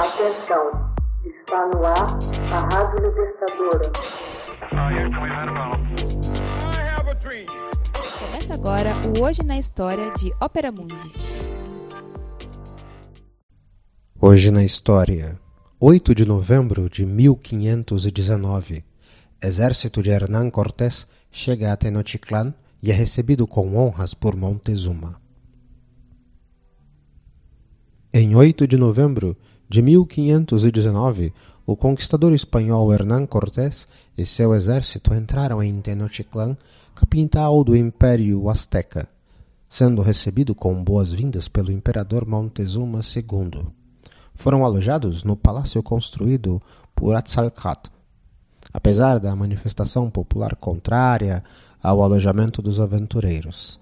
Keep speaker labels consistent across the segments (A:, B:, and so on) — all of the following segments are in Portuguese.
A: Atenção, está no ar a Rádio Libertadora.
B: Começa agora o Hoje na História de Ópera Mundi.
C: Hoje na História, 8 de novembro de 1519, exército de Hernán Cortés chega a Tenochtitlán e é recebido com honras por Montezuma. Em 8 de novembro de 1519, o conquistador espanhol Hernán Cortés e seu exército entraram em Tenochtitlán, capital do Império Azteca, sendo recebido com boas-vindas pelo imperador Montezuma II. Foram alojados no palácio construído por Atzalcat. Apesar da manifestação popular contrária ao alojamento dos aventureiros,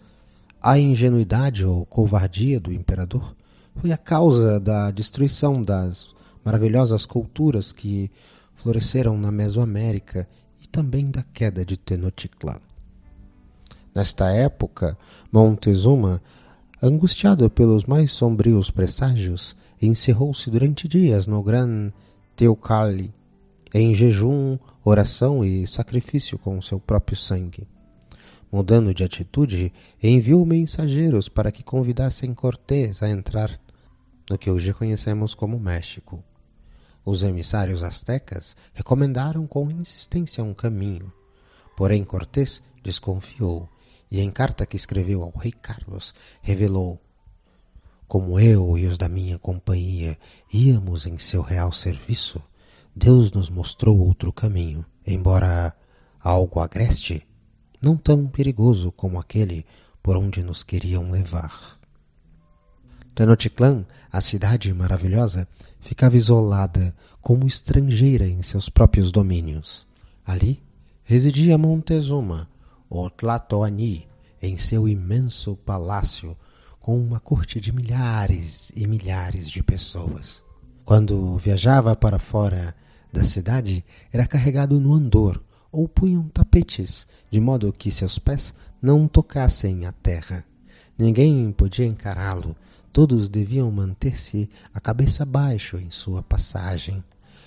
C: a ingenuidade ou covardia do imperador foi a causa da destruição das maravilhosas culturas que floresceram na Mesoamérica e também da queda de Tenochtitlan. Nesta época, Montezuma, angustiado pelos mais sombrios presságios, encerrou-se durante dias no Gran Teucali, em jejum, oração e sacrifício com seu próprio sangue. Mudando de atitude, enviou mensageiros para que convidassem Cortés a entrar no que hoje conhecemos como México. Os emissários astecas recomendaram com insistência um caminho, porém Cortés desconfiou e, em carta que escreveu ao rei Carlos, revelou: Como eu e os da minha companhia íamos em seu real serviço, Deus nos mostrou outro caminho, embora algo agreste, não tão perigoso como aquele por onde nos queriam levar. Tenochtitlan, a cidade maravilhosa, ficava isolada como estrangeira em seus próprios domínios. Ali residia Montezuma, o Tlatoani, em seu imenso palácio, com uma corte de milhares e milhares de pessoas. Quando viajava para fora da cidade, era carregado no andor ou punham tapetes, de modo que seus pés não tocassem a terra. Ninguém podia encará-lo, Todos deviam manter-se a cabeça baixo em sua passagem.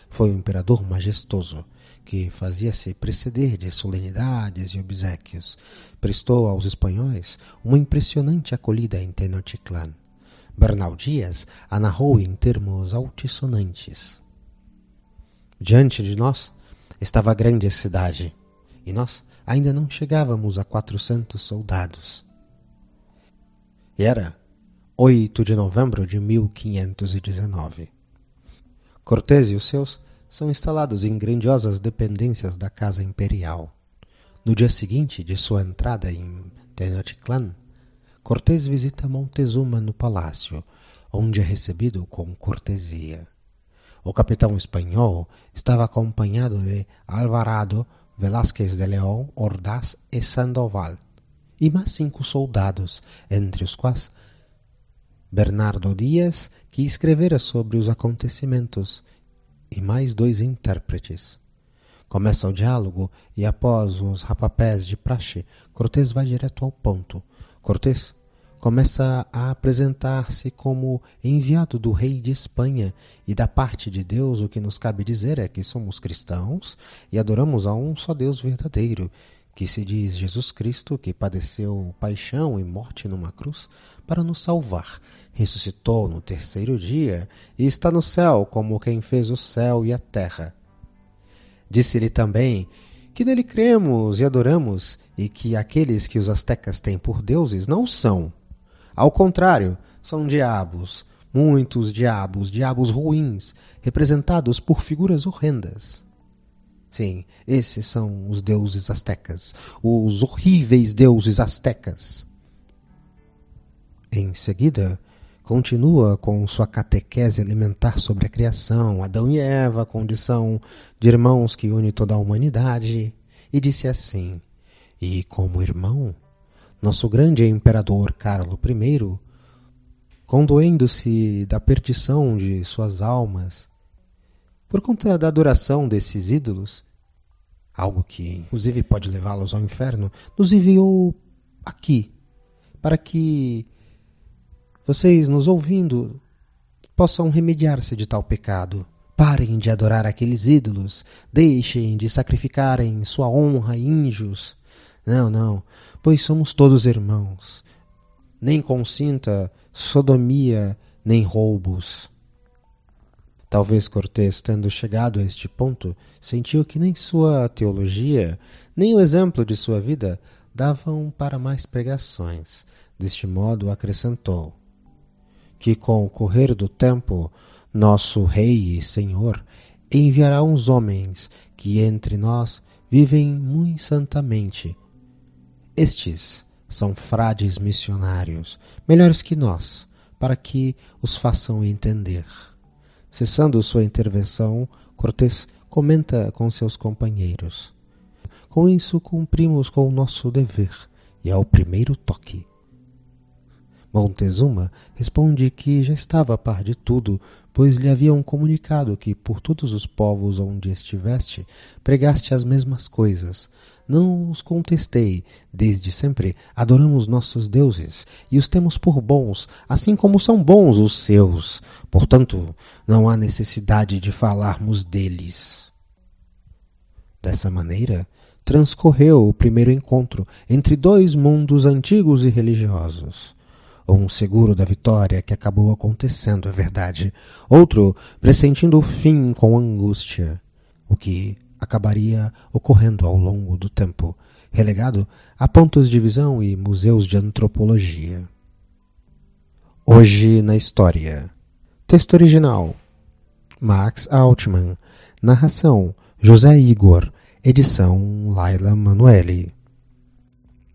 C: Foi um imperador majestoso, que fazia-se preceder de solenidades e obsequios. Prestou aos espanhóis uma impressionante acolhida em Tenochtitlan. Bernal Dias a narrou em termos altissonantes. Diante de nós estava a grande cidade, e nós ainda não chegávamos a quatrocentos soldados. Era 8 de novembro de 1519. Cortés e os seus são instalados em grandiosas dependências da Casa Imperial. No dia seguinte de sua entrada em Tenochtitlan, Cortés visita Montezuma no palácio, onde é recebido com cortesia. O capitão espanhol estava acompanhado de Alvarado, Velázquez de León, Ordaz e Sandoval, e mais cinco soldados, entre os quais Bernardo Dias, que escrevera sobre os acontecimentos, e mais dois intérpretes. Começa o diálogo e, após os rapapés de praxe, Cortés vai direto ao ponto. Cortés começa a apresentar-se como enviado do rei de Espanha e da parte de Deus o que nos cabe dizer é que somos cristãos e adoramos a um só Deus verdadeiro que se diz Jesus Cristo, que padeceu paixão e morte numa cruz para nos salvar, ressuscitou no terceiro dia e está no céu como quem fez o céu e a terra. Disse-lhe também que nele cremos e adoramos e que aqueles que os astecas têm por deuses não são. Ao contrário, são diabos, muitos diabos, diabos ruins, representados por figuras horrendas. Sim, esses são os deuses astecas, os horríveis deuses astecas. Em seguida, continua com sua catequese alimentar sobre a criação, Adão e Eva, condição de irmãos que une toda a humanidade, e disse assim: E como irmão, nosso grande imperador Carlo I, condoendo-se da perdição de suas almas, por conta da adoração desses ídolos, algo que inclusive pode levá-los ao inferno, nos enviou aqui, para que vocês nos ouvindo possam remediar-se de tal pecado. Parem de adorar aqueles ídolos, deixem de sacrificarem sua honra a. Não, não, pois somos todos irmãos. Nem consinta sodomia, nem roubos. Talvez Cortés, tendo chegado a este ponto, sentiu que nem sua teologia, nem o exemplo de sua vida davam para mais pregações. Deste modo, acrescentou que, com o correr do tempo, nosso Rei e Senhor enviará uns homens que entre nós vivem muito santamente. Estes são frades missionários, melhores que nós, para que os façam entender. Cessando sua intervenção, Cortés comenta com seus companheiros. Com isso cumprimos com o nosso dever, e é o primeiro toque. Montezuma responde que já estava a par de tudo, pois lhe haviam comunicado que por todos os povos onde estiveste pregaste as mesmas coisas. Não os contestei, desde sempre adoramos nossos deuses e os temos por bons, assim como são bons os seus. Portanto, não há necessidade de falarmos deles. Dessa maneira, transcorreu o primeiro encontro entre dois mundos antigos e religiosos. Um seguro da vitória que acabou acontecendo, é verdade. Outro pressentindo o fim com angústia, o que acabaria ocorrendo ao longo do tempo, relegado a pontos de visão e museus de antropologia. Hoje na História. Texto original: Max Altman. Narração: José Igor. Edição: Laila Manuelle.